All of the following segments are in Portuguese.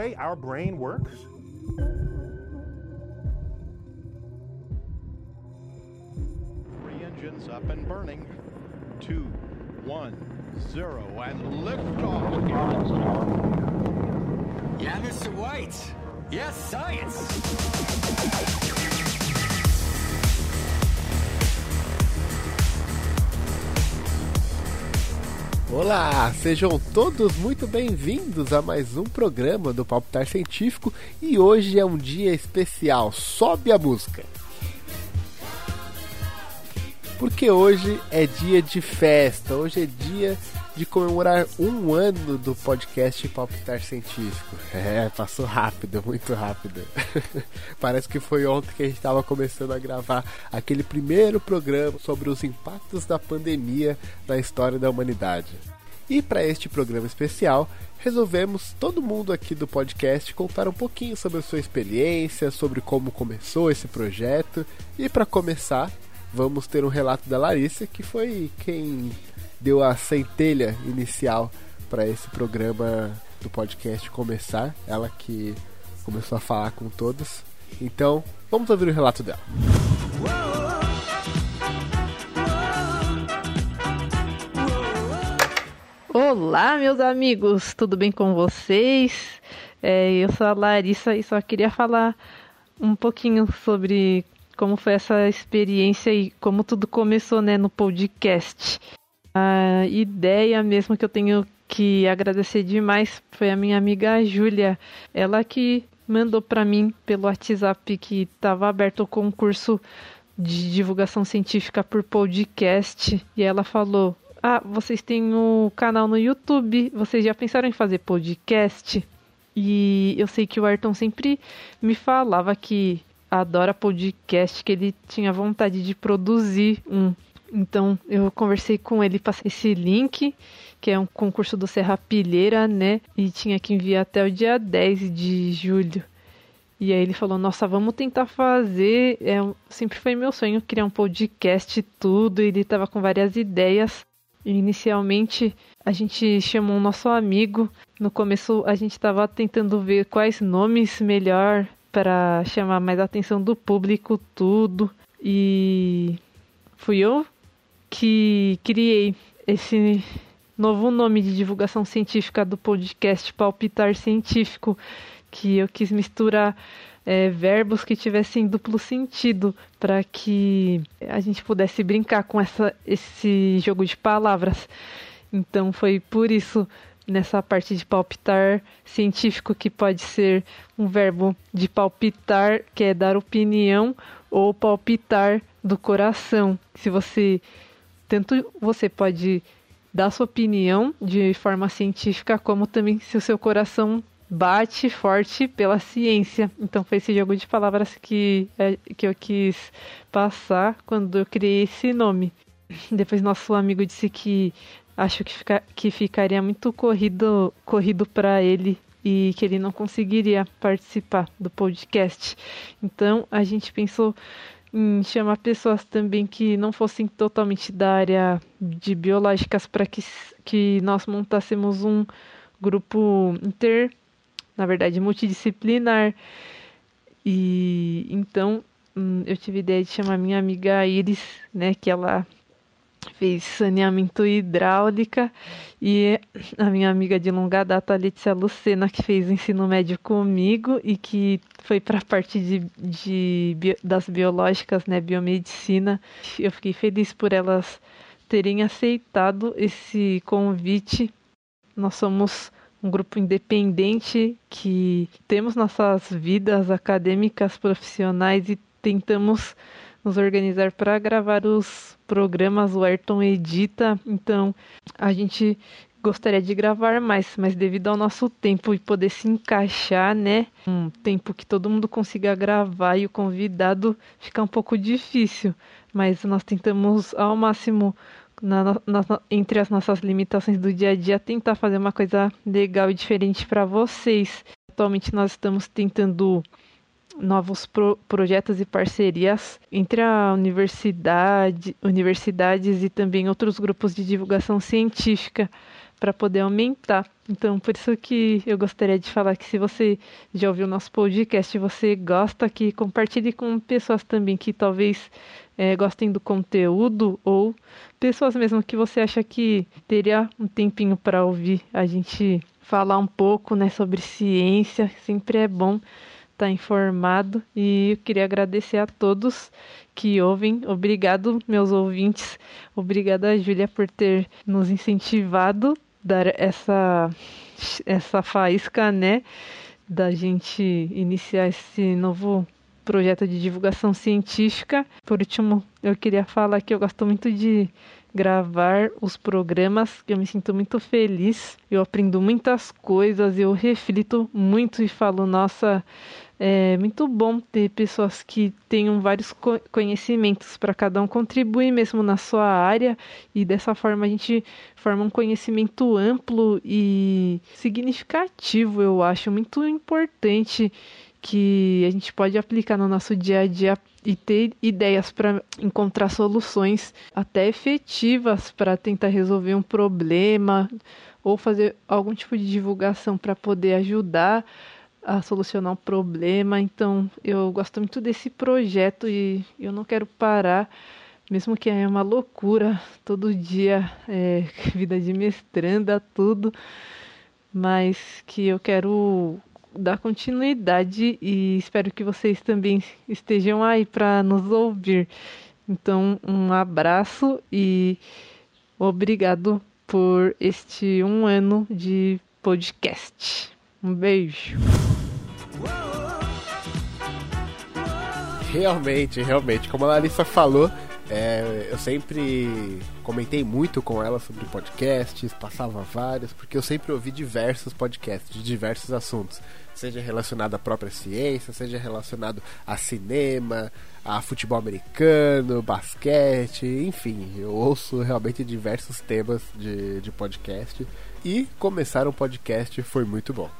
way our brain works? Three engines up and burning. Two, one, zero, and liftoff. Yeah, Mr. White. Yes, science. Olá, sejam todos muito bem-vindos a mais um programa do Palpitar Científico e hoje é um dia especial. Sobe a música! Porque hoje é dia de festa, hoje é dia de comemorar um ano do podcast Palpitar Científico. É, passou rápido, muito rápido. Parece que foi ontem que a gente estava começando a gravar aquele primeiro programa sobre os impactos da pandemia na história da humanidade. E para este programa especial, resolvemos todo mundo aqui do podcast contar um pouquinho sobre a sua experiência, sobre como começou esse projeto. E para começar, vamos ter um relato da Larissa, que foi quem deu a centelha inicial para esse programa do podcast começar. Ela que começou a falar com todos. Então, vamos ouvir o relato dela. Olá, meus amigos, tudo bem com vocês? É, eu sou a Larissa e só queria falar um pouquinho sobre como foi essa experiência e como tudo começou né, no podcast. A ideia mesmo que eu tenho que agradecer demais foi a minha amiga Júlia. Ela que mandou para mim pelo WhatsApp que estava aberto o concurso de divulgação científica por podcast e ela falou: "Ah, vocês têm um canal no YouTube, vocês já pensaram em fazer podcast?" E eu sei que o Ayrton sempre me falava que adora podcast, que ele tinha vontade de produzir um. Então eu conversei com ele, passei esse link, que é um concurso do Serra Pilheira, né? E tinha que enviar até o dia 10 de julho. E aí ele falou: Nossa, vamos tentar fazer. É, sempre foi meu sonho criar um podcast e tudo. Ele estava com várias ideias. E inicialmente a gente chamou um nosso amigo. No começo a gente estava tentando ver quais nomes melhor para chamar mais a atenção do público, tudo. E fui eu que criei esse novo nome de divulgação científica do podcast Palpitar Científico, que eu quis misturar é, verbos que tivessem duplo sentido para que a gente pudesse brincar com essa, esse jogo de palavras. Então foi por isso nessa parte de palpitar científico que pode ser um verbo de palpitar, que é dar opinião, ou palpitar do coração. Se você tanto você pode dar sua opinião de forma científica, como também se o seu coração bate forte pela ciência. Então foi esse jogo de palavras que, é, que eu quis passar quando eu criei esse nome. Depois nosso amigo disse que acho que, fica, que ficaria muito corrido corrido para ele e que ele não conseguiria participar do podcast. Então a gente pensou em chamar pessoas também que não fossem totalmente da área de biológicas para que, que nós montássemos um grupo inter, na verdade, multidisciplinar. E então hum, eu tive a ideia de chamar minha amiga Iris, né, que ela fez saneamento hidráulica e a minha amiga de longa data, Letícia Lucena, que fez ensino médio comigo e que foi para a parte de, de, das biológicas, né, biomedicina. Eu fiquei feliz por elas terem aceitado esse convite. Nós somos um grupo independente que temos nossas vidas acadêmicas, profissionais e tentamos nos organizar para gravar os programas. O Ayrton edita, então a gente gostaria de gravar mais, mas devido ao nosso tempo e poder se encaixar, né? Um tempo que todo mundo consiga gravar e o convidado fica um pouco difícil. Mas nós tentamos ao máximo, na, na, entre as nossas limitações do dia a dia, tentar fazer uma coisa legal e diferente para vocês. Atualmente nós estamos tentando novos pro, projetos e parcerias entre a universidade, universidades e também outros grupos de divulgação científica para poder aumentar Então, por isso que eu gostaria de falar que se você já ouviu nosso podcast, você gosta, que compartilhe com pessoas também que talvez é, gostem do conteúdo ou pessoas mesmo que você acha que teria um tempinho para ouvir a gente falar um pouco, né, sobre ciência. Sempre é bom estar tá informado e eu queria agradecer a todos que ouvem. Obrigado, meus ouvintes. Obrigada, Júlia, por ter nos incentivado dar essa essa faísca, né, da gente iniciar esse novo projeto de divulgação científica. Por último, eu queria falar que eu gosto muito de gravar os programas, que eu me sinto muito feliz. Eu aprendo muitas coisas, eu reflito muito e falo, nossa, é muito bom ter pessoas que tenham vários conhecimentos para cada um contribuir mesmo na sua área e dessa forma a gente forma um conhecimento amplo e significativo, eu acho muito importante que a gente pode aplicar no nosso dia a dia e ter ideias para encontrar soluções até efetivas para tentar resolver um problema ou fazer algum tipo de divulgação para poder ajudar a solucionar um problema. Então, eu gosto muito desse projeto e eu não quero parar, mesmo que é uma loucura todo dia, é, vida de mestranda, tudo, mas que eu quero dar continuidade e espero que vocês também estejam aí para nos ouvir. Então, um abraço e obrigado por este um ano de podcast. Um beijo. Realmente, realmente. Como a Larissa falou, é, eu sempre comentei muito com ela sobre podcasts, passava vários, porque eu sempre ouvi diversos podcasts de diversos assuntos, seja relacionado à própria ciência, seja relacionado a cinema, a futebol americano, basquete, enfim, eu ouço realmente diversos temas de, de podcast e começar um podcast foi muito bom.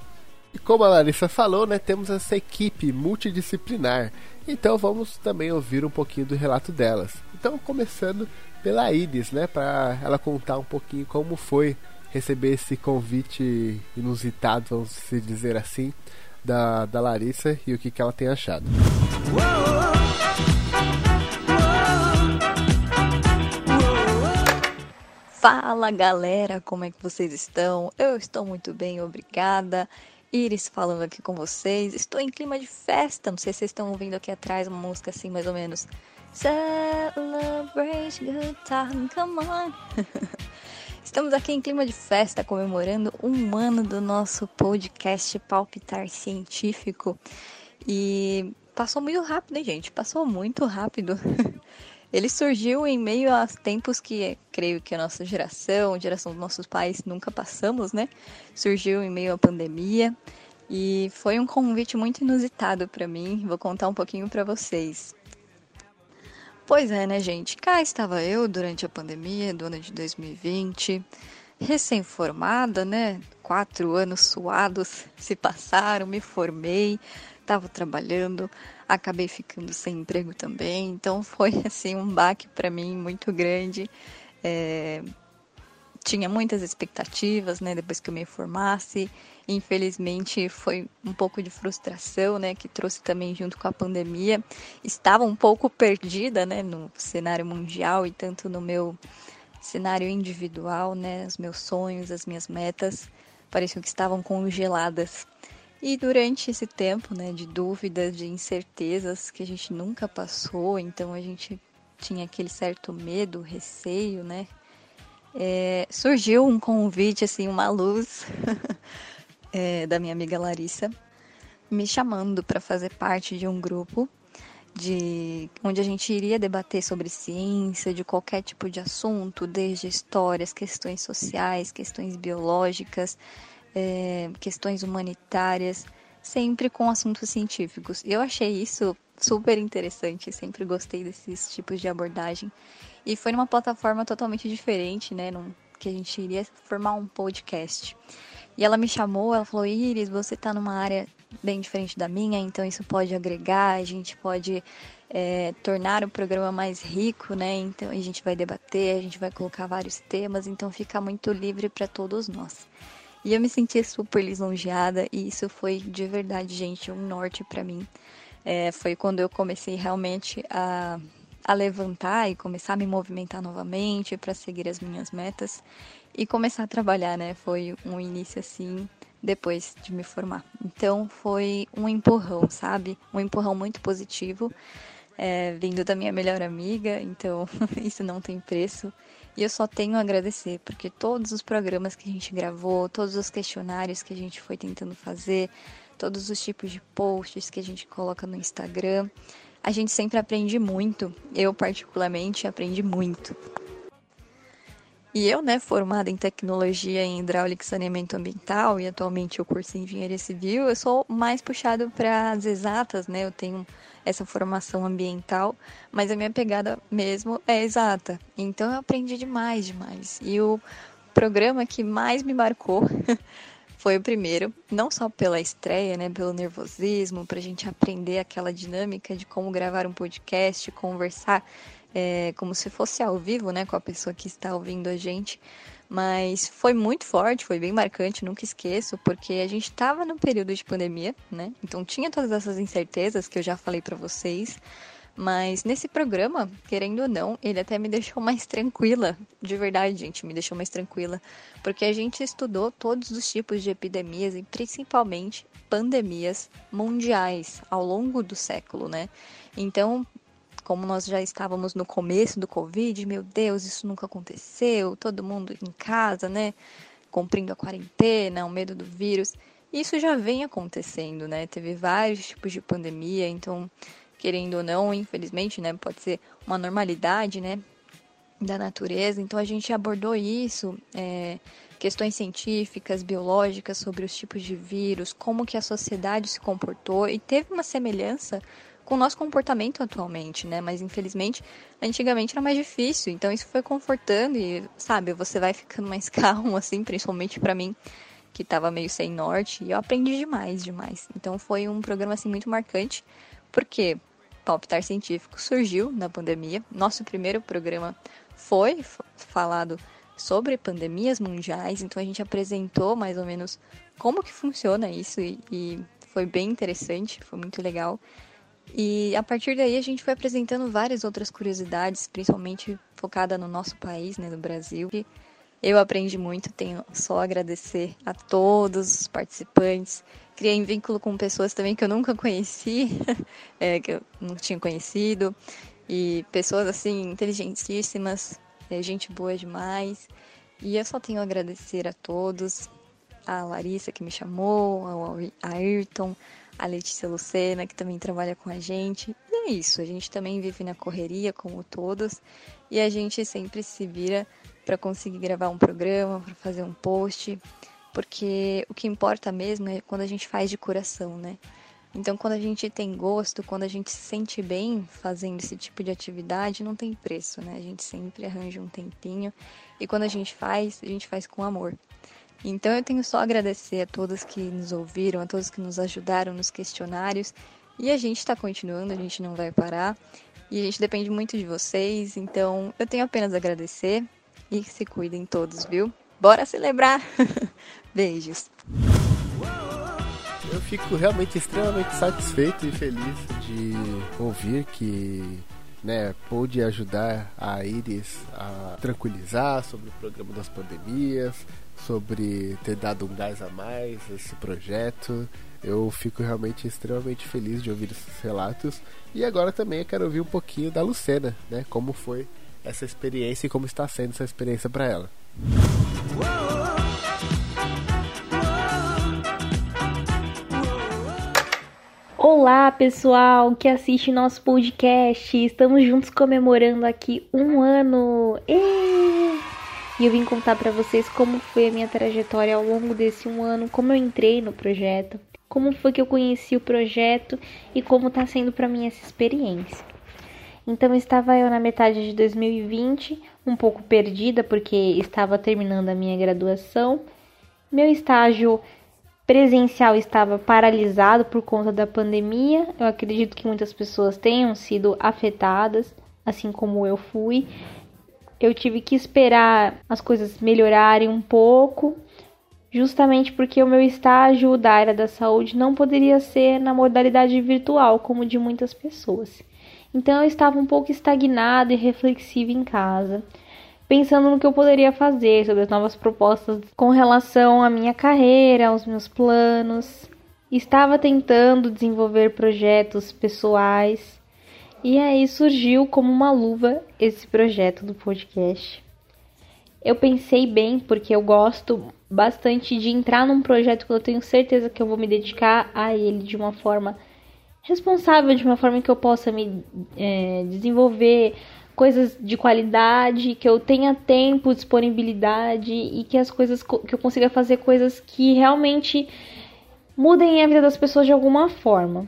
E como a Larissa falou, né, temos essa equipe multidisciplinar. Então vamos também ouvir um pouquinho do relato delas. Então começando pela Iris, né, para ela contar um pouquinho como foi receber esse convite inusitado, vamos se dizer assim, da, da Larissa e o que, que ela tem achado. Fala galera, como é que vocês estão? Eu estou muito bem, obrigada. Iris falando aqui com vocês. Estou em clima de festa. Não sei se vocês estão ouvindo aqui atrás uma música assim, mais ou menos. Celebrate good time, come on. Estamos aqui em clima de festa, comemorando um ano do nosso podcast Palpitar Científico. E passou muito rápido, hein, gente? Passou muito rápido. Ele surgiu em meio a tempos que creio que a nossa geração, a geração dos nossos pais nunca passamos, né? Surgiu em meio à pandemia e foi um convite muito inusitado para mim. Vou contar um pouquinho para vocês. Pois é, né, gente? Cá estava eu durante a pandemia do ano de 2020, recém-formada, né? Quatro anos suados se passaram, me formei, estava trabalhando acabei ficando sem emprego também, então foi assim um baque para mim muito grande. É, tinha muitas expectativas, né, depois que eu me formasse. Infelizmente foi um pouco de frustração, né, que trouxe também junto com a pandemia. Estava um pouco perdida, né, no cenário mundial e tanto no meu cenário individual, né, os meus sonhos, as minhas metas pareciam que estavam congeladas. E durante esse tempo, né, de dúvidas, de incertezas que a gente nunca passou, então a gente tinha aquele certo medo, receio, né? É, surgiu um convite, assim, uma luz é, da minha amiga Larissa, me chamando para fazer parte de um grupo de onde a gente iria debater sobre ciência, de qualquer tipo de assunto, desde histórias, questões sociais, questões biológicas, é, questões humanitárias, sempre com assuntos científicos. Eu achei isso super interessante, sempre gostei desses tipos de abordagem. E foi numa plataforma totalmente diferente, né? Num, que a gente iria formar um podcast. E ela me chamou, ela falou: Iris, você está numa área bem diferente da minha, então isso pode agregar, a gente pode é, tornar o programa mais rico, né? Então a gente vai debater, a gente vai colocar vários temas, então fica muito livre para todos nós. E eu me senti super lisonjeada e isso foi de verdade, gente, um norte para mim. É, foi quando eu comecei realmente a, a levantar e começar a me movimentar novamente para seguir as minhas metas e começar a trabalhar, né? Foi um início assim depois de me formar. Então foi um empurrão, sabe? Um empurrão muito positivo, é, vindo da minha melhor amiga, então isso não tem preço. E eu só tenho a agradecer, porque todos os programas que a gente gravou, todos os questionários que a gente foi tentando fazer, todos os tipos de posts que a gente coloca no Instagram, a gente sempre aprende muito. Eu, particularmente, aprendi muito. E eu, né, formada em tecnologia em hidráulica e saneamento ambiental e atualmente eu curso em engenharia civil, eu sou mais puxado para as exatas, né? Eu tenho essa formação ambiental, mas a minha pegada mesmo é exata. Então eu aprendi demais, demais. E o programa que mais me marcou foi o primeiro, não só pela estreia, né, pelo nervosismo, para a gente aprender aquela dinâmica de como gravar um podcast, conversar é, como se fosse ao vivo, né, com a pessoa que está ouvindo a gente. Mas foi muito forte, foi bem marcante, nunca esqueço, porque a gente estava no período de pandemia, né? Então tinha todas essas incertezas que eu já falei para vocês. Mas nesse programa, querendo ou não, ele até me deixou mais tranquila. De verdade, gente, me deixou mais tranquila. Porque a gente estudou todos os tipos de epidemias e principalmente pandemias mundiais ao longo do século, né? Então, como nós já estávamos no começo do Covid, meu Deus, isso nunca aconteceu, todo mundo em casa, né? Cumprindo a quarentena, o medo do vírus. Isso já vem acontecendo, né? Teve vários tipos de pandemia, então, querendo ou não, infelizmente, né? Pode ser uma normalidade, né? Da natureza. Então, a gente abordou isso, é, questões científicas, biológicas sobre os tipos de vírus, como que a sociedade se comportou e teve uma semelhança com o nosso comportamento atualmente, né? Mas infelizmente, antigamente era mais difícil. Então isso foi confortando e, sabe, você vai ficando mais calmo, assim, principalmente para mim, que tava meio sem norte. E eu aprendi demais, demais. Então foi um programa, assim, muito marcante, porque Palpitar Científico surgiu na pandemia. Nosso primeiro programa foi falado sobre pandemias mundiais, então a gente apresentou mais ou menos como que funciona isso e, e foi bem interessante, foi muito legal. E a partir daí a gente foi apresentando várias outras curiosidades, principalmente focada no nosso país, né, no Brasil. E eu aprendi muito, tenho só a agradecer a todos os participantes. Criei um vínculo com pessoas também que eu nunca conheci, é, que eu não tinha conhecido. E pessoas assim, inteligentíssimas, é, gente boa demais. E eu só tenho a agradecer a todos, a Larissa que me chamou, ao Ayrton, a Letícia Lucena, que também trabalha com a gente. E é isso, a gente também vive na correria, como todos, e a gente sempre se vira para conseguir gravar um programa, para fazer um post, porque o que importa mesmo é quando a gente faz de coração, né? Então, quando a gente tem gosto, quando a gente se sente bem fazendo esse tipo de atividade, não tem preço, né? A gente sempre arranja um tempinho e quando a gente faz, a gente faz com amor. Então eu tenho só a agradecer a todos que nos ouviram, a todos que nos ajudaram nos questionários. E a gente está continuando, a gente não vai parar. E a gente depende muito de vocês. Então eu tenho apenas a agradecer e se cuidem todos, viu? Bora celebrar! Beijos! Eu fico realmente extremamente satisfeito e feliz de ouvir que né, pôde ajudar a Iris a tranquilizar sobre o programa das pandemias, sobre ter dado um gás a mais esse projeto. Eu fico realmente extremamente feliz de ouvir esses relatos. E agora também eu quero ouvir um pouquinho da Lucena, né? Como foi essa experiência e como está sendo essa experiência para ela. Olá, pessoal que assiste nosso podcast. Estamos juntos comemorando aqui um ano. E eu vim contar para vocês como foi a minha trajetória ao longo desse um ano, como eu entrei no projeto, como foi que eu conheci o projeto e como está sendo para mim essa experiência. Então estava eu na metade de 2020, um pouco perdida porque estava terminando a minha graduação. Meu estágio presencial estava paralisado por conta da pandemia. Eu acredito que muitas pessoas tenham sido afetadas, assim como eu fui. Eu tive que esperar as coisas melhorarem um pouco justamente porque o meu estágio da área da saúde não poderia ser na modalidade virtual, como de muitas pessoas. Então eu estava um pouco estagnada e reflexiva em casa, pensando no que eu poderia fazer, sobre as novas propostas com relação à minha carreira, aos meus planos. Estava tentando desenvolver projetos pessoais e aí surgiu como uma luva esse projeto do podcast. Eu pensei bem porque eu gosto bastante de entrar num projeto que eu tenho certeza que eu vou me dedicar a ele de uma forma responsável, de uma forma que eu possa me é, desenvolver coisas de qualidade, que eu tenha tempo, disponibilidade e que as coisas que eu consiga fazer coisas que realmente mudem a vida das pessoas de alguma forma.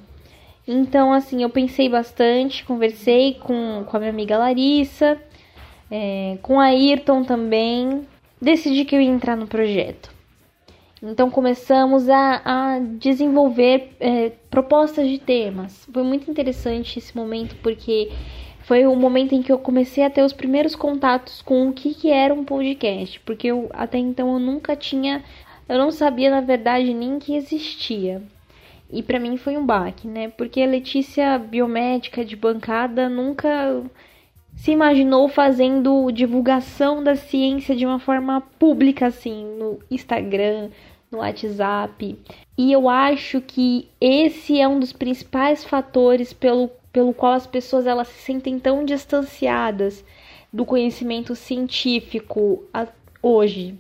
Então, assim, eu pensei bastante, conversei com, com a minha amiga Larissa, é, com a Ayrton também, decidi que eu ia entrar no projeto. Então começamos a, a desenvolver é, propostas de temas. Foi muito interessante esse momento porque foi o momento em que eu comecei a ter os primeiros contatos com o que, que era um podcast, porque eu até então eu nunca tinha, eu não sabia na verdade nem que existia. E para mim foi um baque, né? Porque a Letícia biomédica de bancada nunca se imaginou fazendo divulgação da ciência de uma forma pública, assim, no Instagram, no WhatsApp. E eu acho que esse é um dos principais fatores pelo, pelo qual as pessoas elas se sentem tão distanciadas do conhecimento científico hoje.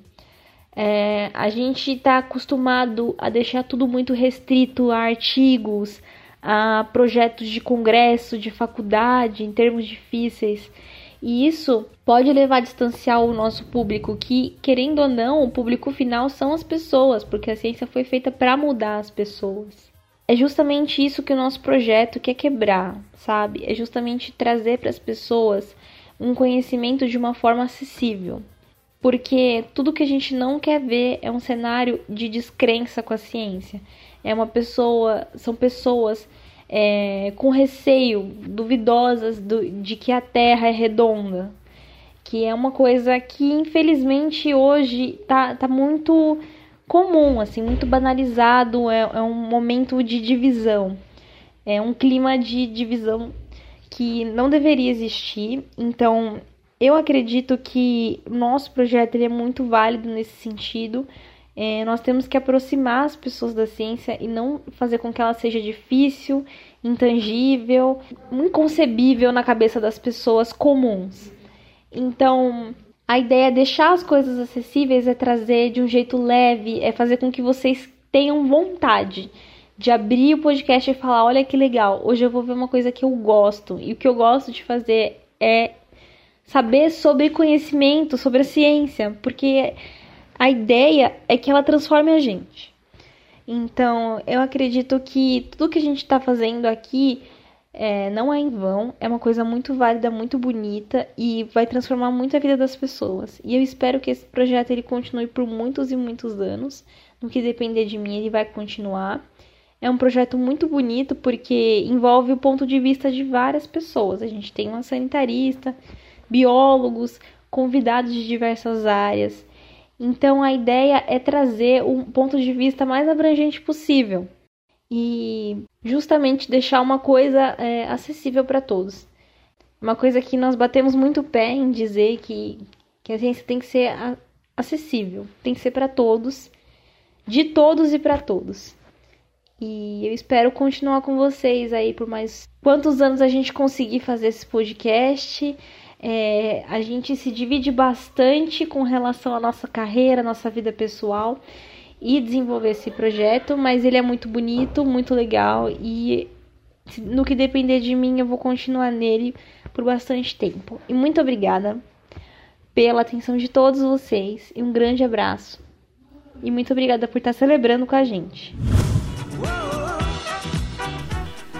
É, a gente está acostumado a deixar tudo muito restrito a artigos, a projetos de congresso, de faculdade, em termos difíceis. E isso pode levar a distanciar o nosso público, que, querendo ou não, o público final são as pessoas, porque a ciência foi feita para mudar as pessoas. É justamente isso que o nosso projeto quer quebrar, sabe? É justamente trazer para as pessoas um conhecimento de uma forma acessível. Porque tudo que a gente não quer ver é um cenário de descrença com a ciência é uma pessoa, são pessoas é, com receio, duvidosas do, de que a Terra é redonda, que é uma coisa que infelizmente hoje tá, tá muito comum, assim, muito banalizado, é, é um momento de divisão, é um clima de divisão que não deveria existir. Então, eu acredito que nosso projeto ele é muito válido nesse sentido, é, nós temos que aproximar as pessoas da ciência e não fazer com que ela seja difícil, intangível, inconcebível na cabeça das pessoas comuns. Então, a ideia é deixar as coisas acessíveis, é trazer de um jeito leve, é fazer com que vocês tenham vontade de abrir o podcast e falar: olha que legal, hoje eu vou ver uma coisa que eu gosto. E o que eu gosto de fazer é saber sobre conhecimento, sobre a ciência, porque a ideia é que ela transforme a gente. Então, eu acredito que tudo que a gente está fazendo aqui é, não é em vão, é uma coisa muito válida, muito bonita e vai transformar muito a vida das pessoas. E eu espero que esse projeto ele continue por muitos e muitos anos. No que depender de mim, ele vai continuar. É um projeto muito bonito porque envolve o ponto de vista de várias pessoas. A gente tem uma sanitarista, biólogos, convidados de diversas áreas. Então a ideia é trazer um ponto de vista mais abrangente possível e justamente deixar uma coisa é, acessível para todos. Uma coisa que nós batemos muito pé em dizer que, que a ciência tem que ser acessível, tem que ser para todos, de todos e para todos. E eu espero continuar com vocês aí por mais quantos anos a gente conseguir fazer esse podcast. É, a gente se divide bastante com relação à nossa carreira, nossa vida pessoal e desenvolver esse projeto, mas ele é muito bonito, muito legal e no que depender de mim eu vou continuar nele por bastante tempo. E muito obrigada pela atenção de todos vocês e um grande abraço. E muito obrigada por estar celebrando com a gente.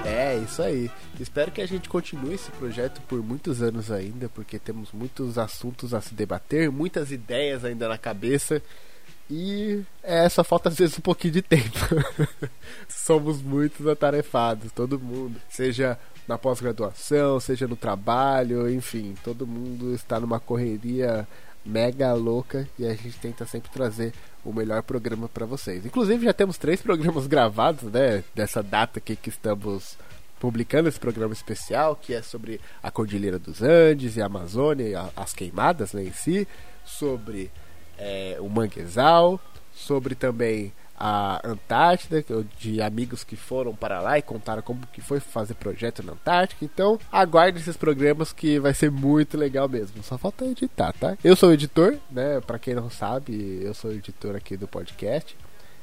É, isso aí. Espero que a gente continue esse projeto por muitos anos ainda, porque temos muitos assuntos a se debater, muitas ideias ainda na cabeça. E é, só falta às vezes um pouquinho de tempo. Somos muitos atarefados, todo mundo. Seja na pós-graduação, seja no trabalho, enfim, todo mundo está numa correria mega louca e a gente tenta sempre trazer o melhor programa para vocês. Inclusive já temos três programas gravados, né, dessa data aqui que estamos publicando esse programa especial, que é sobre a Cordilheira dos Andes e a Amazônia e a, as queimadas né, em si, sobre é, o manguezal, sobre também a Antártida, de amigos que foram para lá e contaram como que foi fazer projeto na Antártica. Então, aguarde esses programas que vai ser muito legal mesmo. Só falta editar, tá? Eu sou editor, né? Para quem não sabe, eu sou editor aqui do podcast.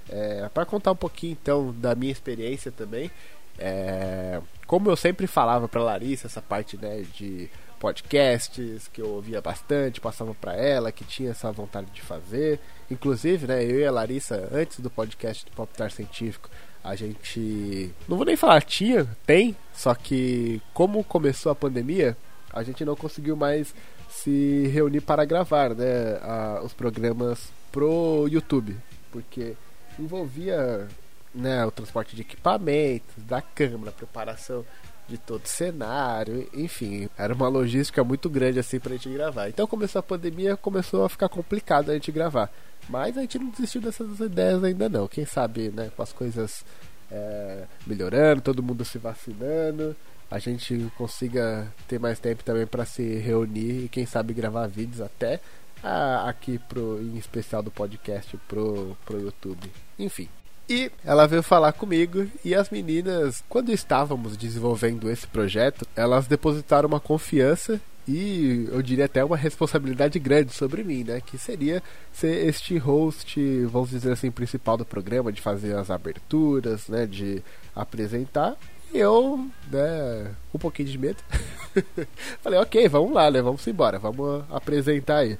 É, para contar um pouquinho então da minha experiência também. É, como eu sempre falava para Larissa essa parte né, de podcasts que eu ouvia bastante, passava para ela, que tinha essa vontade de fazer. Inclusive, né, eu e a Larissa, antes do podcast do Popstar Científico, a gente. Não vou nem falar tinha, tem, só que como começou a pandemia, a gente não conseguiu mais se reunir para gravar né, a, os programas pro YouTube, porque envolvia né, o transporte de equipamentos, da câmera, preparação de todo o cenário, enfim, era uma logística muito grande assim pra gente gravar. Então começou a pandemia, começou a ficar complicado a gente gravar. Mas a gente não desistiu dessas ideias ainda não. Quem sabe, né, com as coisas é, melhorando, todo mundo se vacinando, a gente consiga ter mais tempo também para se reunir e quem sabe gravar vídeos até ah, aqui pro, em especial do podcast pro, pro YouTube. Enfim, e ela veio falar comigo e as meninas, quando estávamos desenvolvendo esse projeto, elas depositaram uma confiança e eu diria até uma responsabilidade grande sobre mim, né? Que seria ser este host, vamos dizer assim, principal do programa, de fazer as aberturas, né? De apresentar. E eu, né, um pouquinho de medo. Falei, ok, vamos lá, né? Vamos embora, vamos apresentar aí.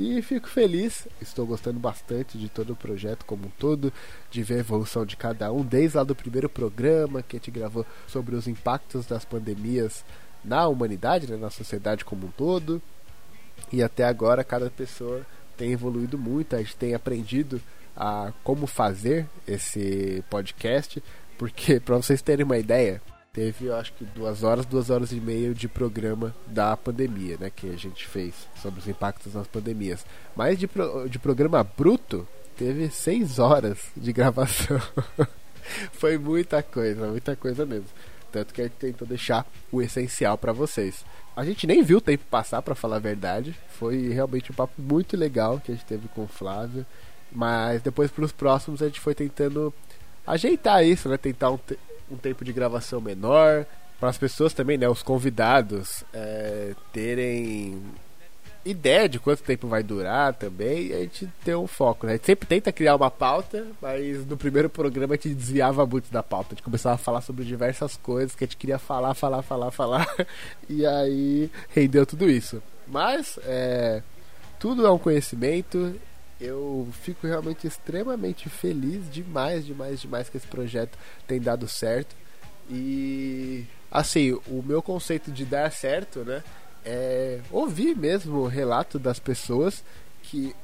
E fico feliz, estou gostando bastante de todo o projeto como um todo, de ver a evolução de cada um, desde lá do primeiro programa que a gente gravou sobre os impactos das pandemias na humanidade, né, na sociedade como um todo. E até agora cada pessoa tem evoluído muito, a gente tem aprendido a como fazer esse podcast, porque para vocês terem uma ideia, teve, eu acho que duas horas, duas horas e meia de programa da pandemia, né? Que a gente fez sobre os impactos das pandemias. Mas de, pro, de programa bruto, teve seis horas de gravação. Foi muita coisa, muita coisa mesmo. Tanto que a gente tentou deixar o essencial para vocês. A gente nem viu o tempo passar, para falar a verdade. Foi realmente um papo muito legal que a gente teve com o Flávio. Mas depois, para os próximos, a gente foi tentando ajeitar isso, né? Tentar um, um tempo de gravação menor, para as pessoas também, né, os convidados é, terem ideia de quanto tempo vai durar também, e a gente ter um foco, né? A gente sempre tenta criar uma pauta, mas no primeiro programa a gente desviava muito da pauta, a gente começava a falar sobre diversas coisas que a gente queria falar, falar, falar, falar, e aí rendeu tudo isso. Mas, é, tudo é um conhecimento, eu fico realmente extremamente feliz demais, demais, demais que esse projeto tem dado certo. E assim, o meu conceito de dar certo, né, é ouvir mesmo o relato das pessoas que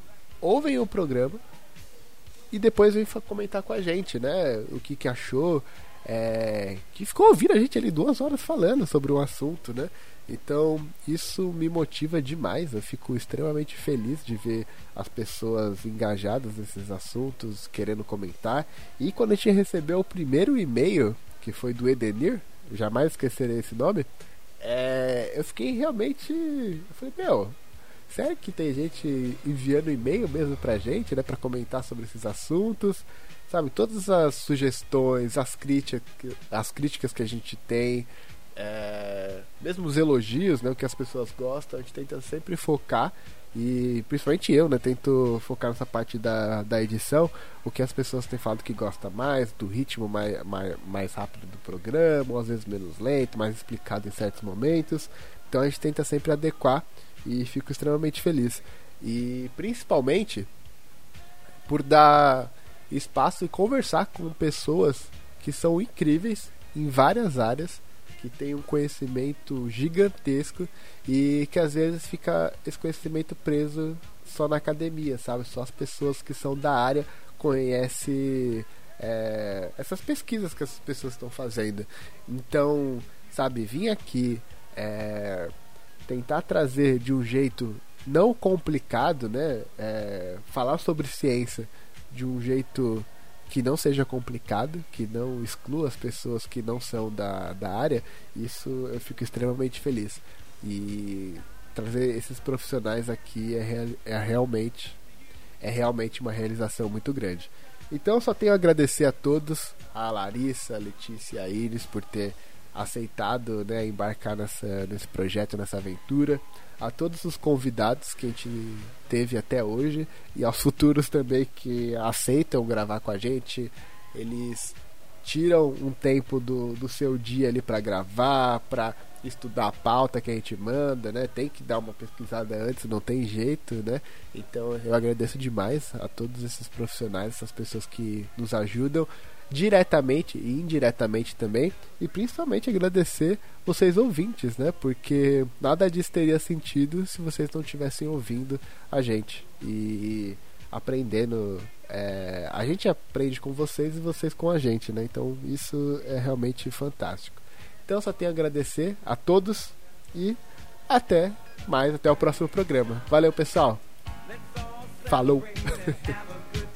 ouvem o programa e depois vem comentar com a gente, né, o que que achou, é, que ficou ouvindo a gente ali duas horas falando sobre um assunto, né? Então isso me motiva demais. Eu fico extremamente feliz de ver as pessoas engajadas nesses assuntos, querendo comentar. E quando a gente recebeu o primeiro e-mail, que foi do Edenir, jamais esquecerei esse nome, é, eu fiquei realmente. Eu falei, meu, sério que tem gente enviando e-mail mesmo pra gente, né, pra comentar sobre esses assuntos? Sabe, todas as sugestões, as críticas, as críticas que a gente tem, é, mesmo os elogios, né, o que as pessoas gostam, a gente tenta sempre focar e principalmente eu, né, tento focar nessa parte da, da edição, o que as pessoas têm falado que gosta mais, do ritmo mais, mais, mais rápido do programa, ou às vezes menos lento, mais explicado em certos momentos. Então a gente tenta sempre adequar e fico extremamente feliz. E principalmente por dar espaço e conversar com pessoas que são incríveis em várias áreas que tem um conhecimento gigantesco e que às vezes fica esse conhecimento preso só na academia, sabe? Só as pessoas que são da área conhecem é, essas pesquisas que essas pessoas estão fazendo. Então, sabe, vir aqui é, tentar trazer de um jeito não complicado, né? É, falar sobre ciência de um jeito que não seja complicado, que não exclua as pessoas que não são da, da área, isso eu fico extremamente feliz. E trazer esses profissionais aqui é, real, é realmente é realmente uma realização muito grande. Então só tenho a agradecer a todos, a Larissa, a Letícia e a Iris por ter aceitado né, embarcar nessa, nesse projeto, nessa aventura a todos os convidados que a gente teve até hoje e aos futuros também que aceitam gravar com a gente. Eles tiram um tempo do, do seu dia ali para gravar, para estudar a pauta que a gente manda, né? Tem que dar uma pesquisada antes, não tem jeito, né? Então eu agradeço demais a todos esses profissionais, essas pessoas que nos ajudam diretamente e indiretamente também, e principalmente agradecer vocês ouvintes, né? Porque nada disso teria sentido se vocês não estivessem ouvindo a gente e aprendendo. É, a gente aprende com vocês e vocês com a gente, né? Então isso é realmente fantástico. Então só tenho a agradecer a todos e até mais, até o próximo programa. Valeu, pessoal. Falou.